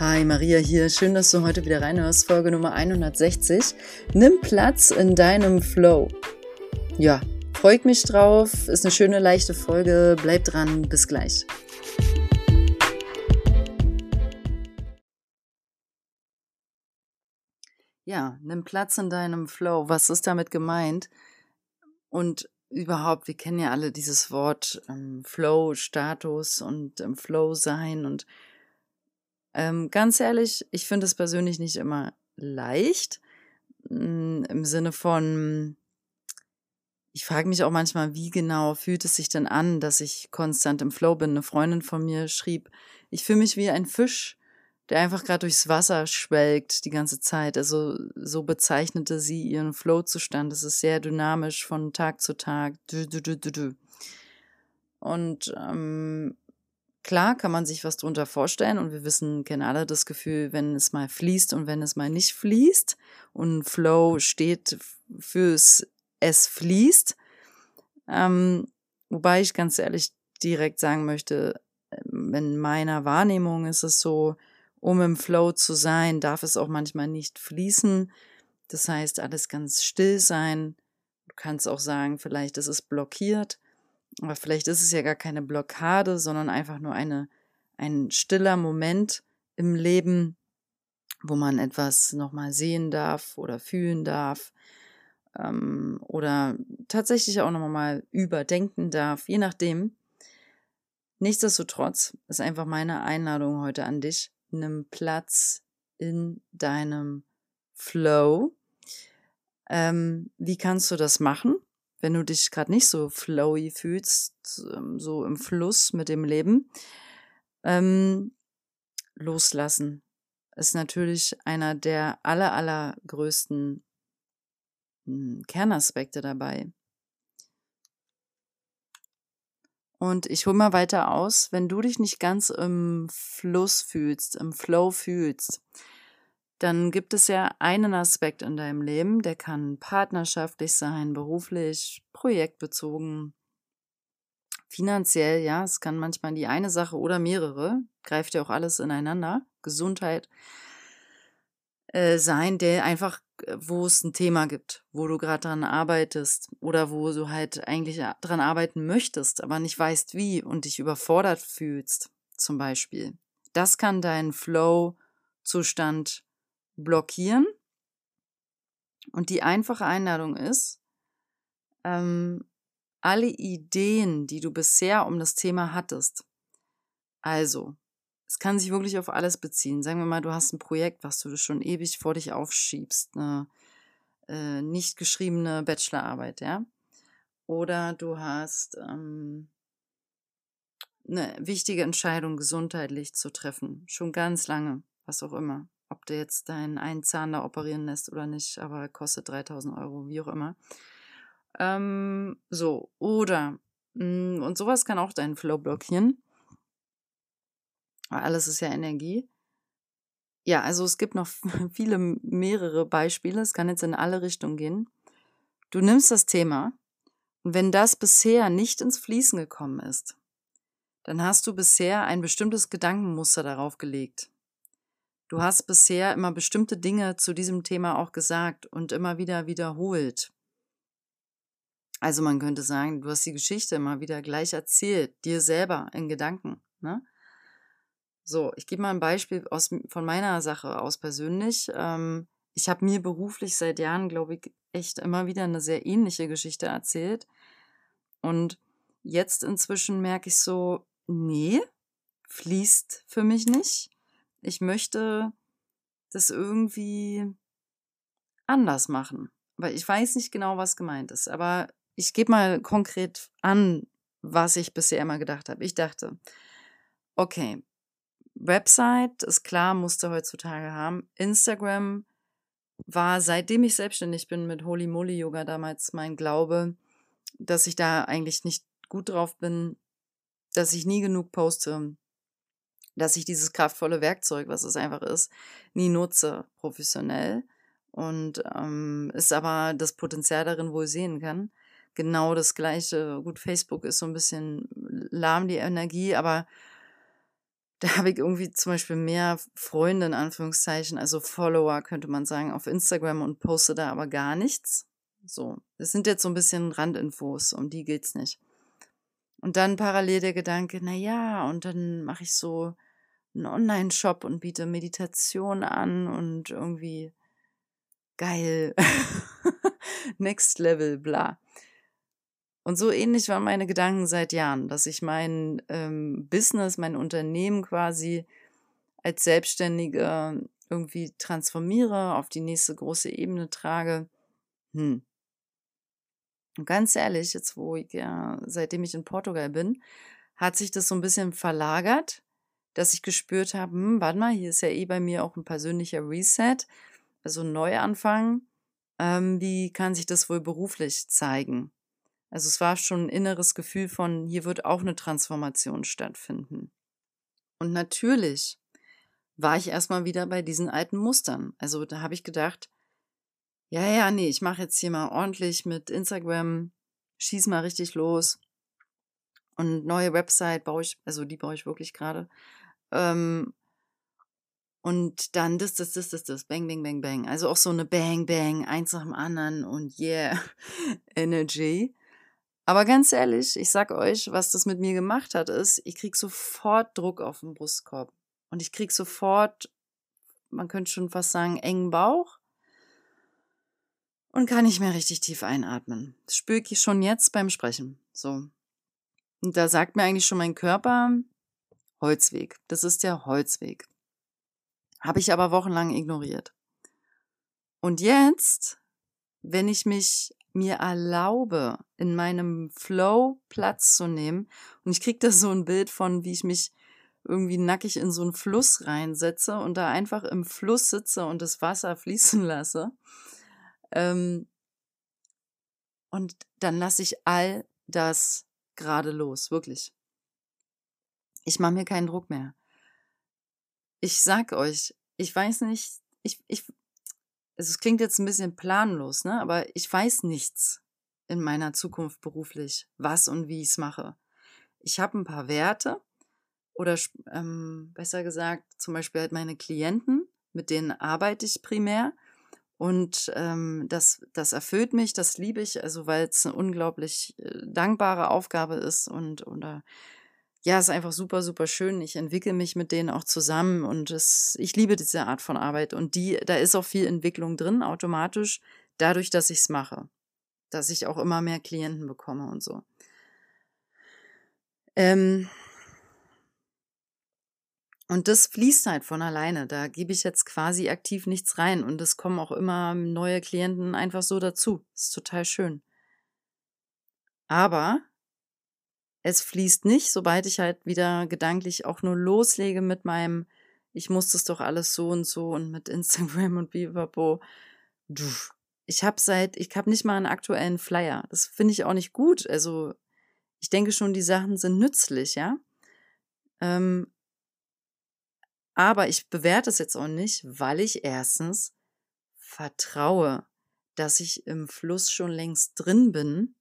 Hi, Maria hier. Schön, dass du heute wieder reinhörst. Folge Nummer 160. Nimm Platz in deinem Flow. Ja, freut mich drauf. Ist eine schöne, leichte Folge. Bleib dran. Bis gleich. Ja, nimm Platz in deinem Flow. Was ist damit gemeint? Und überhaupt, wir kennen ja alle dieses Wort ähm, Flow, Status und ähm, Flow sein. Und ähm, ganz ehrlich, ich finde es persönlich nicht immer leicht. Mm, Im Sinne von, ich frage mich auch manchmal, wie genau fühlt es sich denn an, dass ich konstant im Flow bin. Eine Freundin von mir schrieb, ich fühle mich wie ein Fisch, der einfach gerade durchs Wasser schwelgt die ganze Zeit. Also so bezeichnete sie ihren Flow-Zustand. Es ist sehr dynamisch von Tag zu Tag. Und ähm, klar kann man sich was drunter vorstellen und wir wissen, kennen alle das Gefühl, wenn es mal fließt und wenn es mal nicht fließt. Und Flow steht fürs es fließt. Ähm, wobei ich ganz ehrlich direkt sagen möchte, ähm, in meiner Wahrnehmung ist es so, um im Flow zu sein, darf es auch manchmal nicht fließen. Das heißt, alles ganz still sein. Du kannst auch sagen, vielleicht ist es blockiert, aber vielleicht ist es ja gar keine Blockade, sondern einfach nur eine, ein stiller Moment im Leben, wo man etwas nochmal sehen darf oder fühlen darf ähm, oder tatsächlich auch nochmal überdenken darf, je nachdem. Nichtsdestotrotz ist einfach meine Einladung heute an dich, nimm Platz in deinem Flow. Ähm, wie kannst du das machen, wenn du dich gerade nicht so flowy fühlst, ähm, so im Fluss mit dem Leben? Ähm, loslassen ist natürlich einer der aller, allergrößten hm, Kernaspekte dabei. Und ich hole mal weiter aus, wenn du dich nicht ganz im Fluss fühlst, im Flow fühlst, dann gibt es ja einen Aspekt in deinem Leben, der kann partnerschaftlich sein, beruflich, projektbezogen, finanziell, ja, es kann manchmal die eine Sache oder mehrere, greift ja auch alles ineinander, Gesundheit äh, sein, der einfach wo es ein Thema gibt, wo du gerade dran arbeitest oder wo du halt eigentlich dran arbeiten möchtest, aber nicht weißt wie und dich überfordert fühlst, zum Beispiel. Das kann deinen Flow-Zustand blockieren. Und die einfache Einladung ist, ähm, alle Ideen, die du bisher um das Thema hattest, also es kann sich wirklich auf alles beziehen. Sagen wir mal, du hast ein Projekt, was du schon ewig vor dich aufschiebst, eine äh, nicht geschriebene Bachelorarbeit, ja. Oder du hast ähm, eine wichtige Entscheidung gesundheitlich zu treffen, schon ganz lange, was auch immer. Ob du jetzt deinen einen Zahn da operieren lässt oder nicht, aber kostet 3000 Euro, wie auch immer. Ähm, so, oder, mh, mm, und sowas kann auch deinen Flow blockieren alles ist ja Energie. Ja, also es gibt noch viele, mehrere Beispiele. Es kann jetzt in alle Richtungen gehen. Du nimmst das Thema und wenn das bisher nicht ins Fließen gekommen ist, dann hast du bisher ein bestimmtes Gedankenmuster darauf gelegt. Du hast bisher immer bestimmte Dinge zu diesem Thema auch gesagt und immer wieder wiederholt. Also man könnte sagen, du hast die Geschichte immer wieder gleich erzählt, dir selber in Gedanken. Ne? So, ich gebe mal ein Beispiel aus, von meiner Sache aus persönlich. Ähm, ich habe mir beruflich seit Jahren, glaube ich, echt immer wieder eine sehr ähnliche Geschichte erzählt. Und jetzt inzwischen merke ich so, nee, fließt für mich nicht. Ich möchte das irgendwie anders machen. Weil ich weiß nicht genau, was gemeint ist. Aber ich gebe mal konkret an, was ich bisher immer gedacht habe. Ich dachte, okay, Website ist klar, musste heutzutage haben. Instagram war, seitdem ich selbstständig bin mit Holy Moly Yoga damals mein Glaube, dass ich da eigentlich nicht gut drauf bin, dass ich nie genug poste, dass ich dieses kraftvolle Werkzeug, was es einfach ist, nie nutze professionell und ähm, ist aber das Potenzial darin wohl sehen kann. Genau das gleiche. Gut, Facebook ist so ein bisschen lahm die Energie, aber da habe ich irgendwie zum Beispiel mehr Freunde in Anführungszeichen, also Follower könnte man sagen, auf Instagram und poste da aber gar nichts. So, das sind jetzt so ein bisschen Randinfos, um die geht's nicht. Und dann parallel der Gedanke, na ja, und dann mache ich so einen Online-Shop und biete Meditation an und irgendwie geil, next level, bla. Und so ähnlich waren meine Gedanken seit Jahren, dass ich mein ähm, Business, mein Unternehmen quasi als Selbstständige irgendwie transformiere, auf die nächste große Ebene trage. Hm. Und ganz ehrlich, jetzt wo ich ja, seitdem ich in Portugal bin, hat sich das so ein bisschen verlagert, dass ich gespürt habe, hm, warte mal, hier ist ja eh bei mir auch ein persönlicher Reset, also ein Neuanfang. Ähm, wie kann sich das wohl beruflich zeigen? Also es war schon ein inneres Gefühl von, hier wird auch eine Transformation stattfinden. Und natürlich war ich erstmal wieder bei diesen alten Mustern. Also da habe ich gedacht, ja, ja, nee, ich mache jetzt hier mal ordentlich mit Instagram, schieß mal richtig los. Und neue Website baue ich, also die baue ich wirklich gerade. Ähm, und dann das, das, das, das, das, bang, bang, bang, bang. Also auch so eine Bang, Bang, eins nach dem anderen und yeah, Energy. Aber ganz ehrlich, ich sag euch, was das mit mir gemacht hat, ist, ich krieg sofort Druck auf den Brustkorb. Und ich krieg sofort, man könnte schon fast sagen, engen Bauch. Und kann nicht mehr richtig tief einatmen. Das spüre ich schon jetzt beim Sprechen. So. Und da sagt mir eigentlich schon mein Körper, Holzweg. Das ist der Holzweg. Habe ich aber wochenlang ignoriert. Und jetzt, wenn ich mich mir erlaube, in meinem Flow Platz zu nehmen. Und ich kriege da so ein Bild von, wie ich mich irgendwie nackig in so einen Fluss reinsetze und da einfach im Fluss sitze und das Wasser fließen lasse. Ähm, und dann lasse ich all das gerade los, wirklich. Ich mache mir keinen Druck mehr. Ich sag euch, ich weiß nicht, ich, ich, es klingt jetzt ein bisschen planlos, ne? aber ich weiß nichts in meiner Zukunft beruflich, was und wie ich es mache. Ich habe ein paar Werte oder ähm, besser gesagt, zum Beispiel halt meine Klienten, mit denen arbeite ich primär. Und ähm, das, das erfüllt mich, das liebe ich, also weil es eine unglaublich äh, dankbare Aufgabe ist und oder ja, ist einfach super, super schön. Ich entwickle mich mit denen auch zusammen und es, ich liebe diese Art von Arbeit. Und die, da ist auch viel Entwicklung drin, automatisch, dadurch, dass ich es mache. Dass ich auch immer mehr Klienten bekomme und so. Ähm und das fließt halt von alleine. Da gebe ich jetzt quasi aktiv nichts rein. Und es kommen auch immer neue Klienten einfach so dazu. Das ist total schön. Aber es fließt nicht, sobald ich halt wieder gedanklich auch nur loslege mit meinem, ich muss das doch alles so und so und mit Instagram und Bivapo. Ich habe seit, ich habe nicht mal einen aktuellen Flyer. Das finde ich auch nicht gut. Also ich denke schon, die Sachen sind nützlich, ja. Ähm, aber ich bewerte es jetzt auch nicht, weil ich erstens vertraue, dass ich im Fluss schon längst drin bin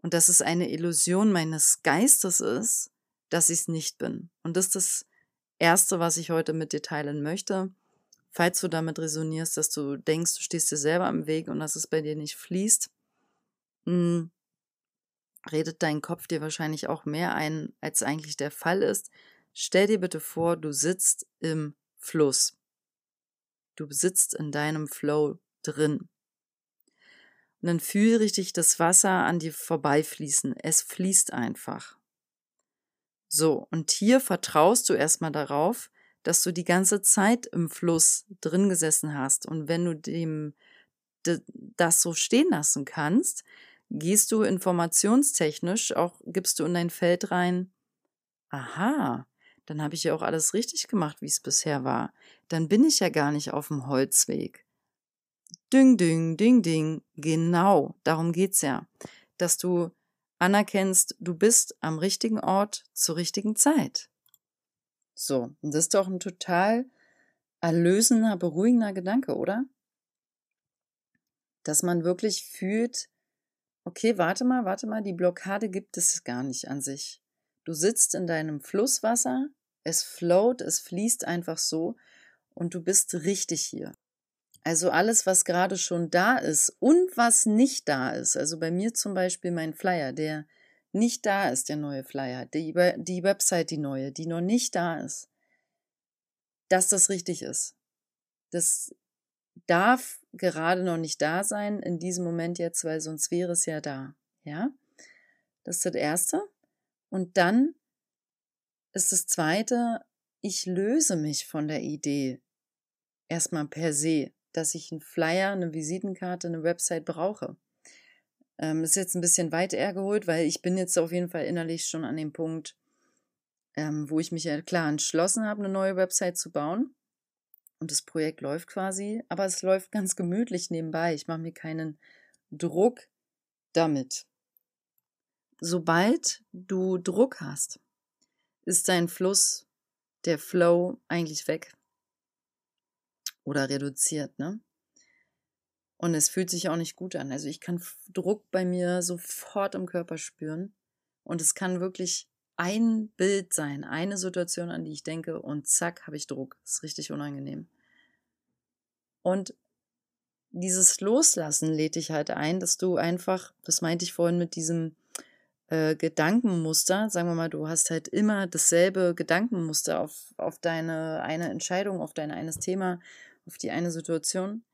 und dass es eine Illusion meines Geistes ist, dass ich es nicht bin. Und das ist das Erste, was ich heute mit dir teilen möchte. Falls du damit resonierst, dass du denkst, du stehst dir selber am Weg und dass es bei dir nicht fließt, hm, redet dein Kopf dir wahrscheinlich auch mehr ein, als eigentlich der Fall ist. Stell dir bitte vor, du sitzt im Fluss. Du sitzt in deinem Flow drin. Und dann fühl richtig das Wasser an dir vorbeifließen. Es fließt einfach. So, und hier vertraust du erstmal darauf, dass du die ganze Zeit im Fluss drin gesessen hast. Und wenn du dem das so stehen lassen kannst, gehst du informationstechnisch auch, gibst du in dein Feld rein, aha, dann habe ich ja auch alles richtig gemacht, wie es bisher war. Dann bin ich ja gar nicht auf dem Holzweg. Ding, ding, ding, ding. Genau, darum geht's ja. Dass du anerkennst, du bist am richtigen Ort zur richtigen Zeit. So, und das ist doch ein total erlösender, beruhigender Gedanke, oder? Dass man wirklich fühlt, okay, warte mal, warte mal, die Blockade gibt es gar nicht an sich. Du sitzt in deinem Flusswasser, Es float, es fließt einfach so und du bist richtig hier. Also alles, was gerade schon da ist und was nicht da ist. Also bei mir zum Beispiel mein Flyer, der nicht da ist, der neue Flyer, die, die Website, die neue, die noch nicht da ist, dass das richtig ist. Das darf gerade noch nicht da sein in diesem Moment jetzt, weil sonst wäre es ja da. Ja, das ist das Erste. Und dann ist das Zweite, ich löse mich von der Idee erstmal per se, dass ich einen Flyer, eine Visitenkarte, eine Website brauche. Ähm, ist jetzt ein bisschen weit hergeholt, weil ich bin jetzt auf jeden Fall innerlich schon an dem Punkt, ähm, wo ich mich ja klar entschlossen habe, eine neue Website zu bauen. Und das Projekt läuft quasi, aber es läuft ganz gemütlich nebenbei. Ich mache mir keinen Druck damit. Sobald du Druck hast, ist dein Fluss, der Flow eigentlich weg oder reduziert, ne? Und es fühlt sich auch nicht gut an. Also ich kann Druck bei mir sofort im Körper spüren. Und es kann wirklich ein Bild sein, eine Situation, an die ich denke, und zack, habe ich Druck. Das ist richtig unangenehm. Und dieses Loslassen lädt dich halt ein, dass du einfach, das meinte ich vorhin mit diesem äh, Gedankenmuster, sagen wir mal, du hast halt immer dasselbe Gedankenmuster auf, auf deine eine Entscheidung, auf dein eines Thema auf die eine Situation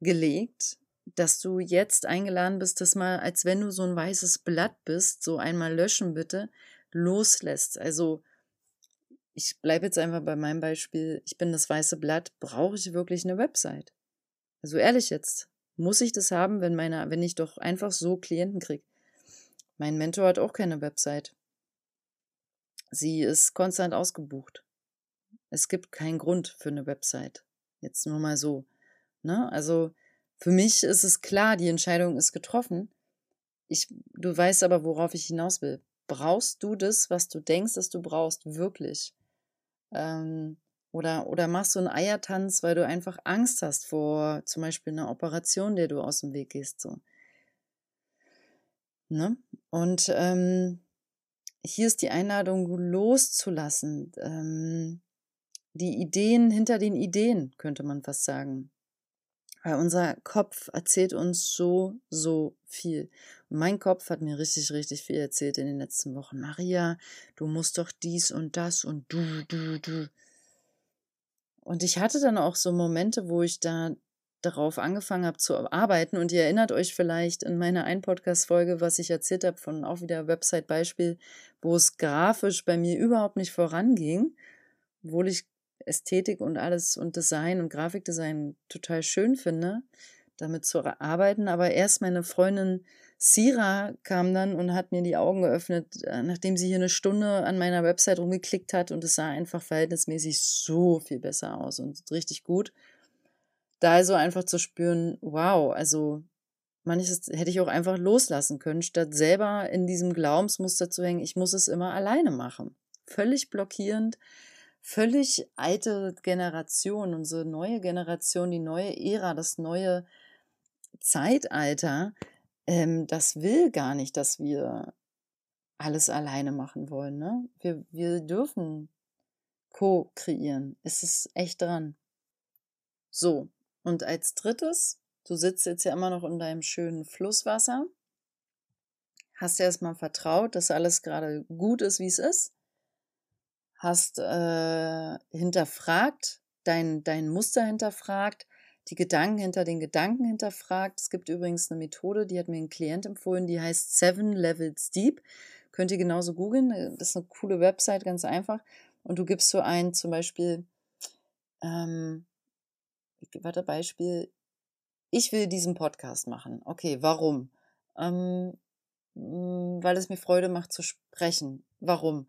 gelegt, dass du jetzt eingeladen bist, das mal, als wenn du so ein weißes Blatt bist, so einmal löschen bitte, loslässt. Also ich bleibe jetzt einfach bei meinem Beispiel, ich bin das weiße Blatt, brauche ich wirklich eine Website? Also ehrlich jetzt, muss ich das haben, wenn meine, wenn ich doch einfach so Klienten kriege? Mein Mentor hat auch keine Website. Sie ist konstant ausgebucht. Es gibt keinen Grund für eine Website. Jetzt nur mal so. Ne? Also für mich ist es klar, die Entscheidung ist getroffen. Ich, du weißt aber, worauf ich hinaus will. Brauchst du das, was du denkst, dass du brauchst, wirklich? Ähm, oder, oder machst du einen Eiertanz, weil du einfach Angst hast vor zum Beispiel einer Operation, der du aus dem Weg gehst. So. Ne? Und ähm, hier ist die Einladung, loszulassen. Ähm, die Ideen hinter den Ideen, könnte man fast sagen. Weil unser Kopf erzählt uns so, so viel. Mein Kopf hat mir richtig, richtig viel erzählt in den letzten Wochen. Maria, du musst doch dies und das und du, du, du. Und ich hatte dann auch so Momente, wo ich da darauf angefangen habe zu arbeiten. Und ihr erinnert euch vielleicht in meiner Ein-Podcast-Folge, was ich erzählt habe, von auch wieder Website-Beispiel, wo es grafisch bei mir überhaupt nicht voranging, obwohl ich Ästhetik und alles und Design und Grafikdesign total schön finde, damit zu arbeiten. Aber erst meine Freundin Sira kam dann und hat mir die Augen geöffnet, äh, nachdem sie hier eine Stunde an meiner Website rumgeklickt hat und es sah einfach verhältnismäßig so viel besser aus und richtig gut. Da also einfach zu spüren, wow, also manches hätte ich auch einfach loslassen können, statt selber in diesem Glaubensmuster zu hängen, ich muss es immer alleine machen. Völlig blockierend, völlig alte Generation, unsere neue Generation, die neue Ära, das neue Zeitalter, ähm, das will gar nicht, dass wir alles alleine machen wollen. Ne? Wir, wir dürfen co-kreieren. Es ist echt dran. So, und als drittes, du sitzt jetzt ja immer noch in deinem schönen Flusswasser, hast dir erstmal vertraut, dass alles gerade gut ist, wie es ist hast äh, hinterfragt, dein, dein Muster hinterfragt, die Gedanken hinter den Gedanken hinterfragt. Es gibt übrigens eine Methode, die hat mir ein Klient empfohlen, die heißt Seven Levels Deep. Könnt ihr genauso googeln. Das ist eine coole Website, ganz einfach. Und du gibst so ein, zum Beispiel, ähm, warte, Beispiel, ich will diesen Podcast machen. Okay, warum? Ähm, weil es mir Freude macht zu sprechen. Warum?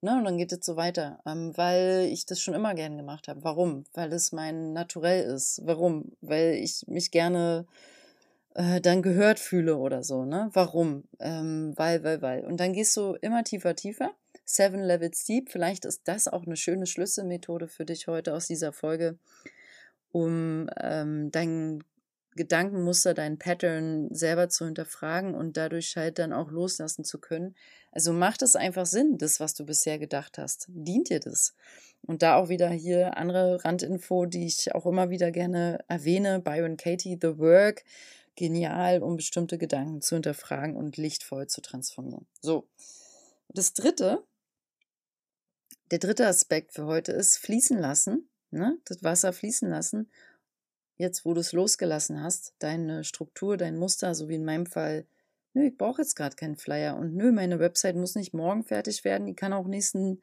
Ne? Und dann geht es so weiter, ähm, weil ich das schon immer gern gemacht habe. Warum? Weil es mein Naturell ist. Warum? Weil ich mich gerne äh, dann gehört fühle oder so. Ne? Warum? Ähm, weil, weil, weil. Und dann gehst du immer tiefer, tiefer. Seven Levels Deep. Vielleicht ist das auch eine schöne Schlüsselmethode für dich heute aus dieser Folge, um ähm, dein Gedankenmuster, dein Pattern selber zu hinterfragen und dadurch halt dann auch loslassen zu können. Also macht es einfach Sinn, das, was du bisher gedacht hast. Dient dir das? Und da auch wieder hier andere Randinfo, die ich auch immer wieder gerne erwähne. Byron Katie, The Work. Genial, um bestimmte Gedanken zu hinterfragen und lichtvoll zu transformieren. So. Das dritte, der dritte Aspekt für heute ist fließen lassen, ne? das Wasser fließen lassen jetzt, wo du es losgelassen hast, deine Struktur, dein Muster, so wie in meinem Fall, nö, ich brauche jetzt gerade keinen Flyer und nö, meine Website muss nicht morgen fertig werden, die kann auch nächsten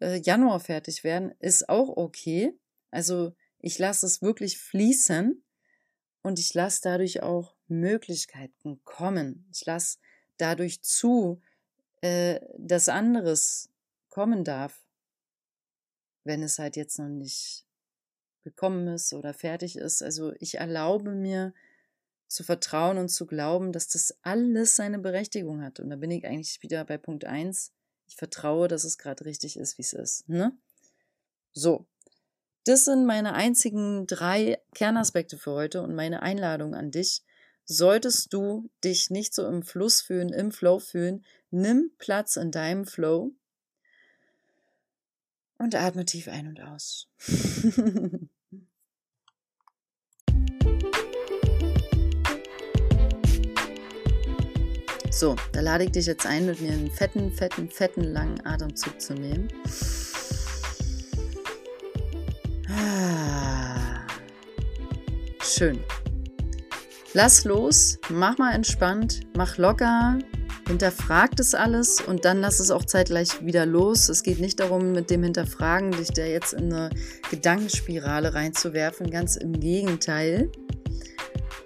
äh, Januar fertig werden, ist auch okay. Also ich lasse es wirklich fließen und ich lasse dadurch auch Möglichkeiten kommen. Ich lasse dadurch zu, äh, dass anderes kommen darf, wenn es halt jetzt noch nicht gekommen ist oder fertig ist. Also ich erlaube mir zu vertrauen und zu glauben, dass das alles seine Berechtigung hat. Und da bin ich eigentlich wieder bei Punkt 1. Ich vertraue, dass es gerade richtig ist, wie es ist. Ne? So, das sind meine einzigen drei Kernaspekte für heute und meine Einladung an dich. Solltest du dich nicht so im Fluss fühlen, im Flow fühlen, nimm Platz in deinem Flow und atme tief ein und aus. so, da lade ich dich jetzt ein, mit mir einen fetten, fetten, fetten, langen Atemzug zu nehmen. Ah. Schön. Lass los, mach mal entspannt, mach locker, hinterfrag das alles und dann lass es auch zeitgleich wieder los. Es geht nicht darum, mit dem Hinterfragen dich da jetzt in eine Gedankenspirale reinzuwerfen. Ganz im Gegenteil.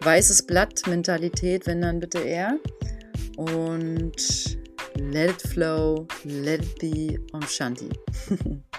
Weißes Blatt-Mentalität, wenn dann bitte eher. Und let it flow, let it be, Om Shanti.